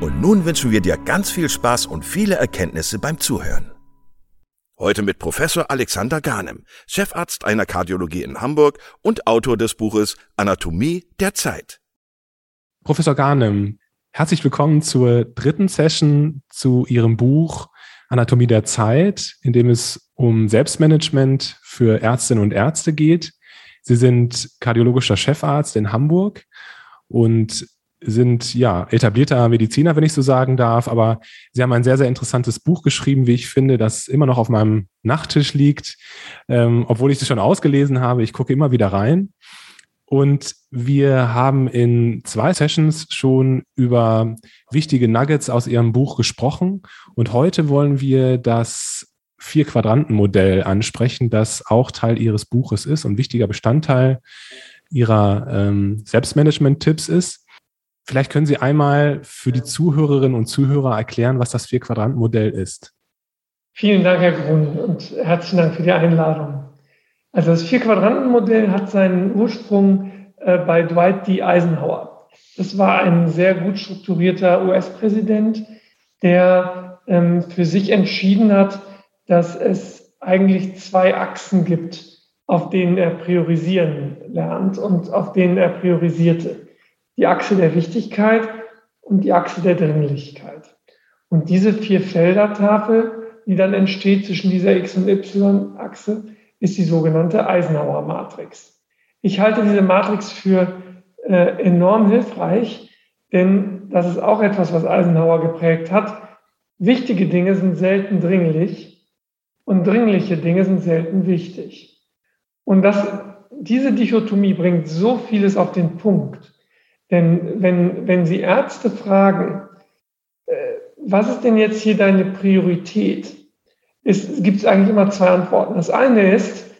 und nun wünschen wir dir ganz viel Spaß und viele Erkenntnisse beim Zuhören. Heute mit Professor Alexander Garnem, Chefarzt einer Kardiologie in Hamburg und Autor des Buches Anatomie der Zeit. Professor Garnem, herzlich willkommen zur dritten Session zu Ihrem Buch Anatomie der Zeit, in dem es um Selbstmanagement für Ärztinnen und Ärzte geht. Sie sind kardiologischer Chefarzt in Hamburg und sind ja etablierter Mediziner, wenn ich so sagen darf, aber sie haben ein sehr, sehr interessantes Buch geschrieben, wie ich finde, das immer noch auf meinem Nachttisch liegt, ähm, obwohl ich es schon ausgelesen habe. Ich gucke immer wieder rein. Und wir haben in zwei Sessions schon über wichtige Nuggets aus Ihrem Buch gesprochen. Und heute wollen wir das Vier-Quadranten-Modell ansprechen, das auch Teil Ihres Buches ist und wichtiger Bestandteil Ihrer ähm, Selbstmanagement-Tipps ist. Vielleicht können Sie einmal für die Zuhörerinnen und Zuhörer erklären, was das Vier-Quadranten-Modell ist. Vielen Dank, Herr Grun, und herzlichen Dank für die Einladung. Also das Vier-Quadranten-Modell hat seinen Ursprung äh, bei Dwight D. Eisenhower. Das war ein sehr gut strukturierter US-Präsident, der ähm, für sich entschieden hat, dass es eigentlich zwei Achsen gibt, auf denen er priorisieren lernt und auf denen er priorisierte die Achse der Wichtigkeit und die Achse der Dringlichkeit. Und diese vier Feldertafel, die dann entsteht zwischen dieser X- und Y-Achse, ist die sogenannte Eisenhower-Matrix. Ich halte diese Matrix für äh, enorm hilfreich, denn das ist auch etwas, was Eisenhower geprägt hat. Wichtige Dinge sind selten dringlich und dringliche Dinge sind selten wichtig. Und das, diese Dichotomie bringt so vieles auf den Punkt. Denn wenn, wenn Sie Ärzte fragen, äh, was ist denn jetzt hier deine Priorität? Es gibt eigentlich immer zwei Antworten. Das eine ist,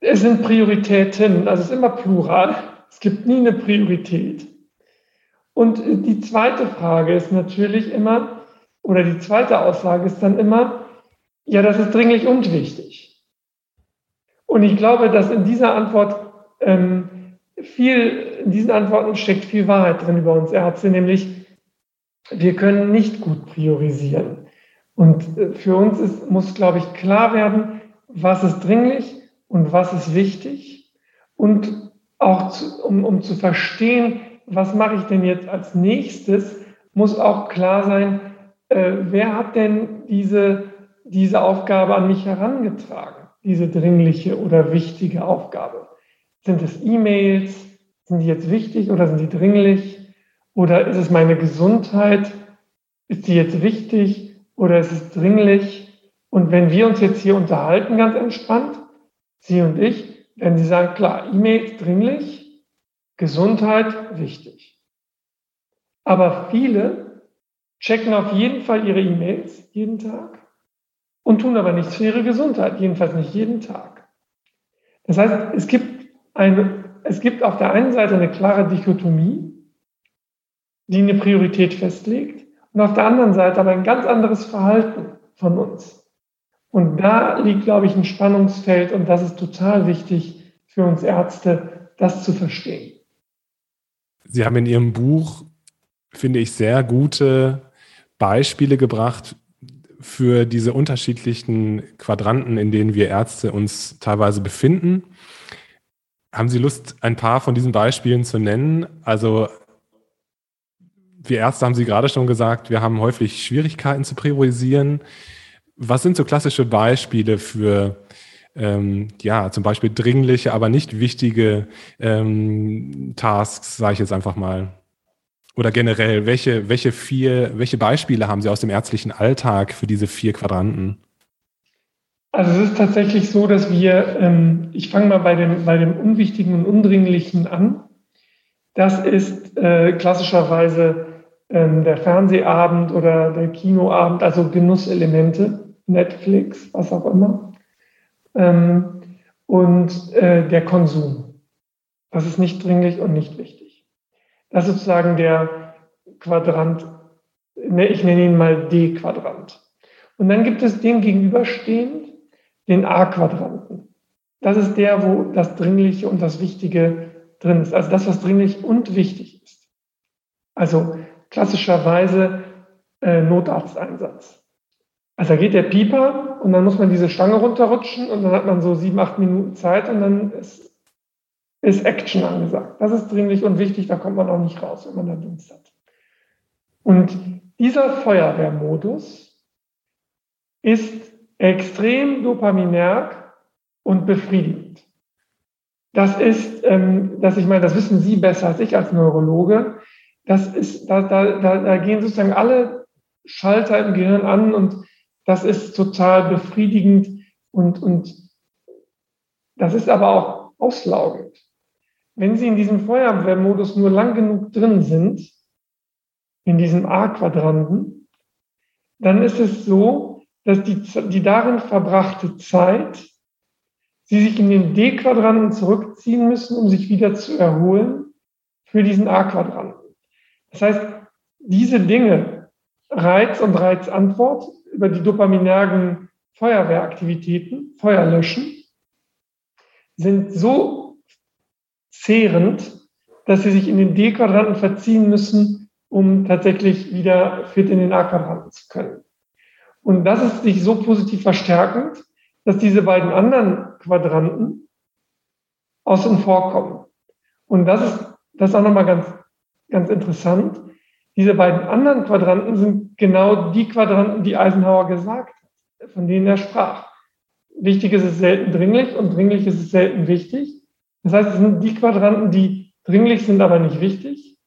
es sind Prioritäten, also es ist immer plural. Es gibt nie eine Priorität. Und die zweite Frage ist natürlich immer, oder die zweite Aussage ist dann immer, ja, das ist dringlich und wichtig. Und ich glaube, dass in dieser Antwort ähm, viel, in diesen Antworten steckt viel Wahrheit drin über uns Ärzte, nämlich wir können nicht gut priorisieren. Und äh, für uns ist, muss, glaube ich, klar werden, was ist dringlich und was ist wichtig. Und auch zu, um, um zu verstehen, was mache ich denn jetzt als nächstes, muss auch klar sein, äh, wer hat denn diese, diese Aufgabe an mich herangetragen, diese dringliche oder wichtige Aufgabe. Sind es E-Mails? Sind die jetzt wichtig oder sind die dringlich? Oder ist es meine Gesundheit? Ist die jetzt wichtig oder ist es dringlich? Und wenn wir uns jetzt hier unterhalten, ganz entspannt, Sie und ich, werden Sie sagen, klar, E-Mails dringlich, Gesundheit wichtig. Aber viele checken auf jeden Fall ihre E-Mails jeden Tag und tun aber nichts für ihre Gesundheit, jedenfalls nicht jeden Tag. Das heißt, es gibt eine, es gibt auf der einen Seite eine klare Dichotomie, die eine Priorität festlegt, und auf der anderen Seite aber ein ganz anderes Verhalten von uns. Und da liegt, glaube ich, ein Spannungsfeld und das ist total wichtig für uns Ärzte, das zu verstehen. Sie haben in Ihrem Buch, finde ich, sehr gute Beispiele gebracht für diese unterschiedlichen Quadranten, in denen wir Ärzte uns teilweise befinden. Haben Sie Lust, ein paar von diesen Beispielen zu nennen? Also wir Ärzte haben Sie gerade schon gesagt, wir haben häufig Schwierigkeiten zu priorisieren. Was sind so klassische Beispiele für ähm, ja, zum Beispiel dringliche, aber nicht wichtige ähm, Tasks, sage ich jetzt einfach mal. Oder generell, welche, welche vier, welche Beispiele haben Sie aus dem ärztlichen Alltag für diese vier Quadranten? Also es ist tatsächlich so, dass wir, ähm, ich fange mal bei dem, bei dem Unwichtigen und Undringlichen an. Das ist äh, klassischerweise ähm, der Fernsehabend oder der Kinoabend, also Genusselemente, Netflix, was auch immer. Ähm, und äh, der Konsum. Das ist nicht dringlich und nicht wichtig. Das ist sozusagen der Quadrant, ne, ich nenne ihn mal D-Quadrant. Und dann gibt es dem gegenüberstehend den A-Quadranten. Das ist der, wo das Dringliche und das Wichtige drin ist. Also das, was dringlich und wichtig ist. Also klassischerweise äh, Notarzteinsatz. Also da geht der Pieper und dann muss man diese Stange runterrutschen und dann hat man so sieben, acht Minuten Zeit und dann ist, ist Action angesagt. Das ist dringlich und wichtig, da kommt man auch nicht raus, wenn man da Dienst hat. Und dieser Feuerwehrmodus ist extrem dopaminerg und befriedigend. Das ist, ähm, dass ich meine, das wissen Sie besser als ich als Neurologe. Das ist, da, da, da gehen sozusagen alle Schalter im Gehirn an und das ist total befriedigend und, und das ist aber auch auslaugend. Wenn Sie in diesem Feuerwehrmodus nur lang genug drin sind, in diesem A-Quadranten, dann ist es so, dass die, die darin verbrachte Zeit, Sie sich in den D-Quadranten zurückziehen müssen, um sich wieder zu erholen für diesen A-Quadranten. Das heißt, diese Dinge, Reiz und Reizantwort, über die dopaminergen Feuerwehraktivitäten, Feuerlöschen, sind so zehrend, dass sie sich in den D-Quadranten verziehen müssen, um tatsächlich wieder fit in den A-Quadranten zu können. Und das ist sich so positiv verstärkend, dass diese beiden anderen Quadranten außen vorkommen. Und das ist, das ist auch nochmal ganz, ganz interessant. Diese beiden anderen Quadranten sind genau die Quadranten, die Eisenhower gesagt hat, von denen er sprach. Wichtig ist es selten dringlich und dringlich ist es selten wichtig. Das heißt, es sind die Quadranten, die dringlich sind, aber nicht wichtig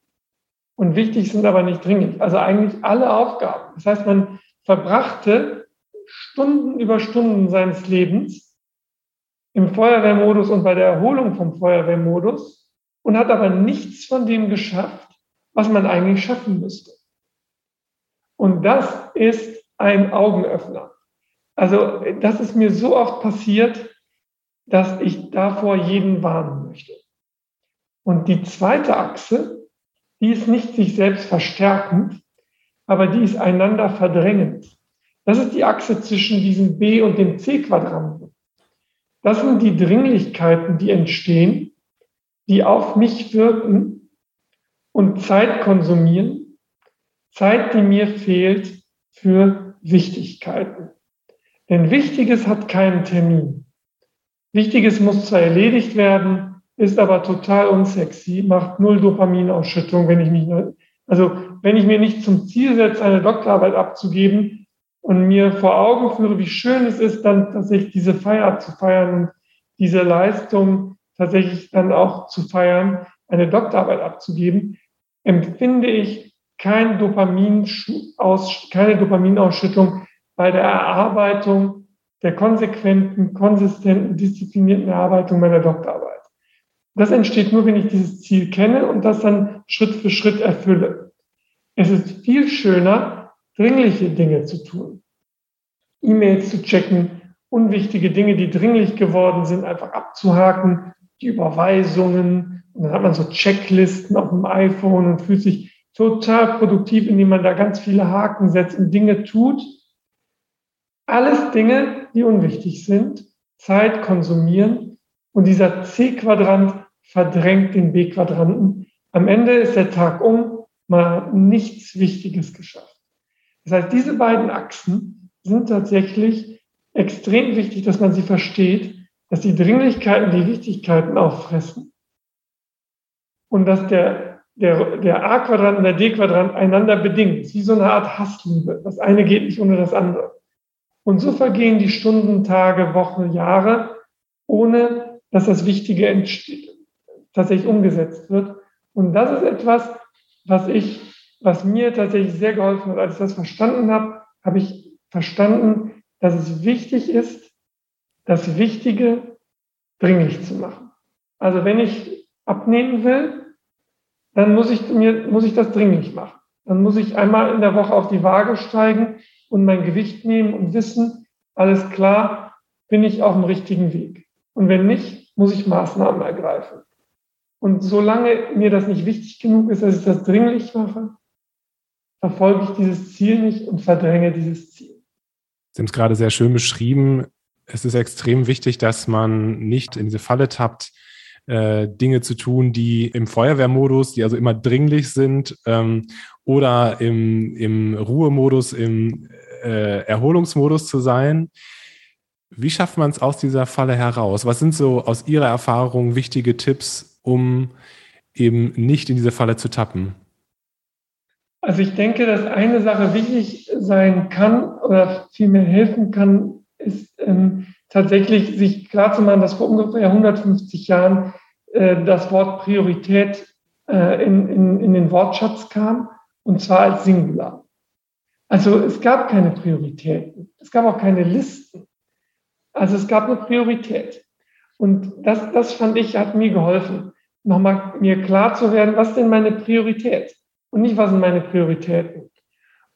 und wichtig sind, aber nicht dringlich. Also eigentlich alle Aufgaben. Das heißt, man verbrachte Stunden über Stunden seines Lebens im Feuerwehrmodus und bei der Erholung vom Feuerwehrmodus und hat aber nichts von dem geschafft, was man eigentlich schaffen müsste. Und das ist ein Augenöffner. Also das ist mir so oft passiert, dass ich davor jeden warnen möchte. Und die zweite Achse, die ist nicht sich selbst verstärkend, aber die ist einander verdrängend. Das ist die Achse zwischen diesem B und dem C-Quadranten. Das sind die Dringlichkeiten, die entstehen, die auf mich wirken und Zeit konsumieren, Zeit, die mir fehlt für Wichtigkeiten. Denn Wichtiges hat keinen Termin. Wichtiges muss zwar erledigt werden, ist aber total unsexy, macht null Dopaminausschüttung, wenn ich mich, also wenn ich mir nicht zum Ziel setze, eine Doktorarbeit abzugeben und mir vor Augen führe, wie schön es ist, dann tatsächlich diese Feier zu feiern und diese Leistung tatsächlich dann auch zu feiern, eine Doktorarbeit abzugeben, empfinde ich kein Dopamin keine Dopaminausschüttung bei der Erarbeitung der konsequenten, konsistenten, disziplinierten Erarbeitung meiner Doktorarbeit. Das entsteht nur, wenn ich dieses Ziel kenne und das dann Schritt für Schritt erfülle. Es ist viel schöner, dringliche Dinge zu tun. E-Mails zu checken, unwichtige Dinge, die dringlich geworden sind, einfach abzuhaken, die Überweisungen, und dann hat man so Checklisten auf dem iPhone und fühlt sich total produktiv, indem man da ganz viele Haken setzt und Dinge tut. Alles Dinge, die unwichtig sind, Zeit konsumieren Und dieser C-Quadrant verdrängt den B-Quadranten. Am Ende ist der Tag um, hat nichts Wichtiges geschafft. Das heißt, diese beiden Achsen sind tatsächlich extrem wichtig, dass man sie versteht, dass die Dringlichkeiten die Wichtigkeiten auffressen und dass der, der, der A-Quadrant und der D-Quadrant einander ist wie so eine Art Hassliebe. Das eine geht nicht ohne das andere. Und so vergehen die Stunden, Tage, Wochen, Jahre, ohne dass das Wichtige tatsächlich umgesetzt wird. Und das ist etwas, was ich, was mir tatsächlich sehr geholfen hat. Als ich das verstanden habe, habe ich verstanden, dass es wichtig ist, das Wichtige dringlich zu machen. Also wenn ich abnehmen will, dann muss ich mir, muss ich das dringlich machen. Dann muss ich einmal in der Woche auf die Waage steigen und mein Gewicht nehmen und wissen, alles klar, bin ich auf dem richtigen Weg. Und wenn nicht, muss ich Maßnahmen ergreifen. Und solange mir das nicht wichtig genug ist, dass ich das dringlich mache, verfolge ich dieses Ziel nicht und verdränge dieses Ziel. Sie haben es gerade sehr schön beschrieben. Es ist extrem wichtig, dass man nicht in diese Falle tappt, äh, Dinge zu tun, die im Feuerwehrmodus, die also immer dringlich sind, ähm, oder im, im Ruhemodus, im äh, Erholungsmodus zu sein. Wie schafft man es aus dieser Falle heraus? Was sind so aus Ihrer Erfahrung wichtige Tipps, um eben nicht in diese Falle zu tappen? Also ich denke, dass eine Sache wichtig sein kann oder vielmehr helfen kann, ist ähm, tatsächlich sich klarzumachen, dass vor ungefähr 150 Jahren äh, das Wort Priorität äh, in, in, in den Wortschatz kam, und zwar als Singular. Also es gab keine Prioritäten, es gab auch keine Listen. Also es gab eine Priorität. Und das, das fand ich, hat mir geholfen, nochmal mir klar zu werden, was denn meine Priorität und nicht, was sind meine Prioritäten.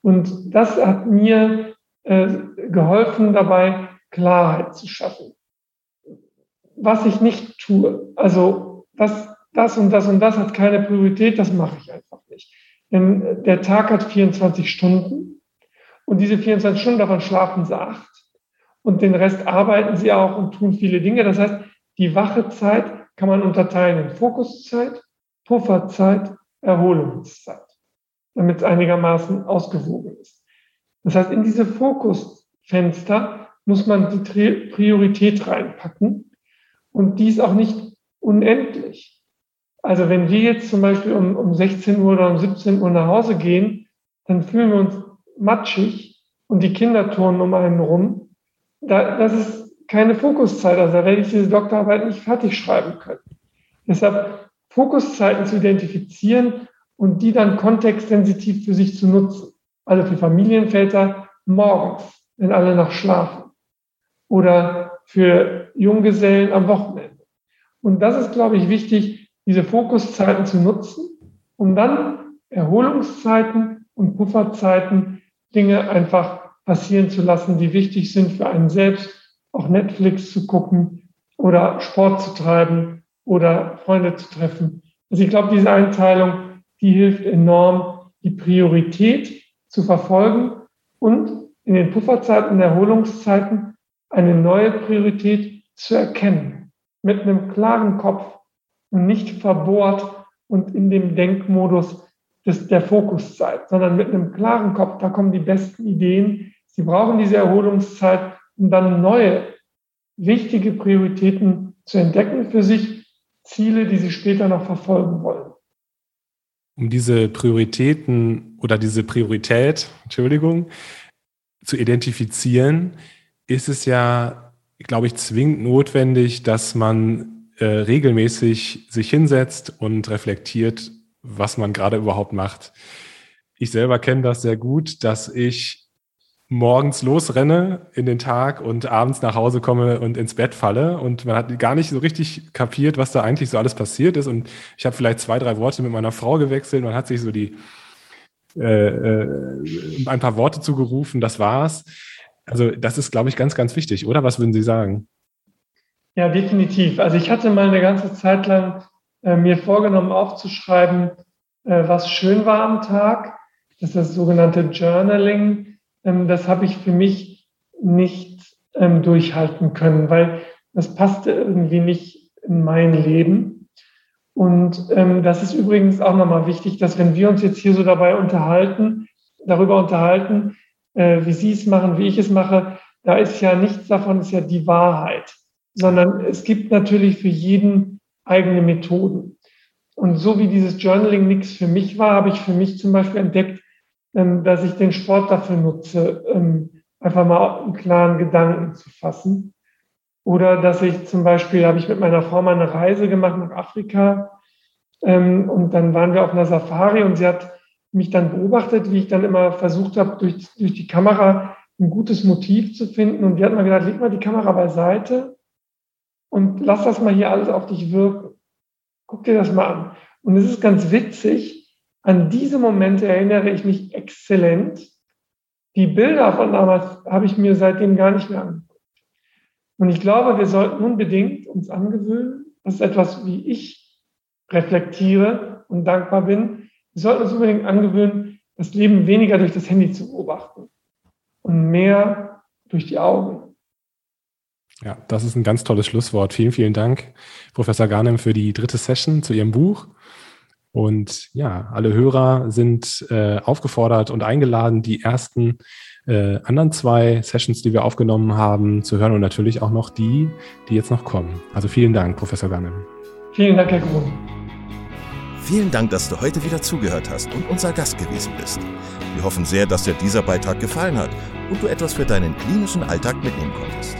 Und das hat mir äh, geholfen, dabei Klarheit zu schaffen. Was ich nicht tue, also das, das und das und das hat keine Priorität, das mache ich einfach nicht. Denn der Tag hat 24 Stunden und diese 24 Stunden, davon schlafen sie acht und den Rest arbeiten sie auch und tun viele Dinge. Das heißt, die wache Zeit kann man unterteilen in Fokuszeit, Pufferzeit, Erholungszeit, damit es einigermaßen ausgewogen ist. Das heißt, in diese Fokusfenster muss man die Priorität reinpacken und die ist auch nicht unendlich. Also wenn wir jetzt zum Beispiel um, um 16 Uhr oder um 17 Uhr nach Hause gehen, dann fühlen wir uns matschig und die Kinder turnen um einen rum. Da, das ist keine Fokuszeit, also da werde ich diese Doktorarbeit nicht fertig schreiben können. Deshalb Fokuszeiten zu identifizieren und die dann kontextsensitiv für sich zu nutzen. Also für Familienväter morgens, wenn alle noch schlafen. Oder für Junggesellen am Wochenende. Und das ist, glaube ich, wichtig, diese Fokuszeiten zu nutzen, um dann Erholungszeiten und Pufferzeiten Dinge einfach passieren zu lassen, die wichtig sind für einen selbst, auch Netflix zu gucken oder Sport zu treiben oder Freunde zu treffen. Also ich glaube, diese Einteilung die hilft enorm, die Priorität zu verfolgen und in den Pufferzeiten Erholungszeiten eine neue Priorität zu erkennen. Mit einem klaren Kopf und nicht verbohrt und in dem Denkmodus des, der Fokuszeit, sondern mit einem klaren Kopf. Da kommen die besten Ideen. Sie brauchen diese Erholungszeit, um dann neue, wichtige Prioritäten zu entdecken für sich, Ziele, die sie später noch verfolgen wollen um diese Prioritäten oder diese Priorität, Entschuldigung, zu identifizieren, ist es ja, glaube ich, zwingend notwendig, dass man äh, regelmäßig sich hinsetzt und reflektiert, was man gerade überhaupt macht. Ich selber kenne das sehr gut, dass ich morgens losrenne in den Tag und abends nach Hause komme und ins Bett falle und man hat gar nicht so richtig kapiert, was da eigentlich so alles passiert ist und ich habe vielleicht zwei, drei Worte mit meiner Frau gewechselt, man hat sich so die äh, äh, ein paar Worte zugerufen, das war's. Also das ist, glaube ich, ganz, ganz wichtig, oder? Was würden Sie sagen? Ja, definitiv. Also ich hatte mal eine ganze Zeit lang äh, mir vorgenommen aufzuschreiben, äh, was schön war am Tag. Das ist das sogenannte Journaling ähm, das habe ich für mich nicht ähm, durchhalten können, weil das passte irgendwie nicht in mein Leben. Und ähm, das ist übrigens auch nochmal wichtig, dass wenn wir uns jetzt hier so dabei unterhalten, darüber unterhalten, äh, wie Sie es machen, wie ich es mache, da ist ja nichts davon, ist ja die Wahrheit, sondern es gibt natürlich für jeden eigene Methoden. Und so wie dieses Journaling nichts für mich war, habe ich für mich zum Beispiel entdeckt, dass ich den Sport dafür nutze, ähm, einfach mal einen klaren Gedanken zu fassen. Oder dass ich zum Beispiel, habe ich mit meiner Frau mal eine Reise gemacht nach Afrika ähm, und dann waren wir auf einer Safari und sie hat mich dann beobachtet, wie ich dann immer versucht habe, durch, durch die Kamera ein gutes Motiv zu finden. Und die hat mal gesagt, leg mal die Kamera beiseite und lass das mal hier alles auf dich wirken. Guck dir das mal an. Und es ist ganz witzig, an diese Momente erinnere ich mich exzellent. Die Bilder von damals habe ich mir seitdem gar nicht mehr angeguckt. Und ich glaube, wir sollten unbedingt uns angewöhnen, das ist etwas, wie ich reflektiere und dankbar bin, wir sollten uns unbedingt angewöhnen, das Leben weniger durch das Handy zu beobachten und mehr durch die Augen. Ja, das ist ein ganz tolles Schlusswort. Vielen, vielen Dank, Professor Garnem, für die dritte Session zu Ihrem Buch. Und ja, alle Hörer sind äh, aufgefordert und eingeladen, die ersten äh, anderen zwei Sessions, die wir aufgenommen haben, zu hören und natürlich auch noch die, die jetzt noch kommen. Also vielen Dank, Professor Garnem. Vielen Dank, Herr Grun. Vielen Dank, dass du heute wieder zugehört hast und unser Gast gewesen bist. Wir hoffen sehr, dass dir dieser Beitrag gefallen hat und du etwas für deinen klinischen Alltag mitnehmen konntest.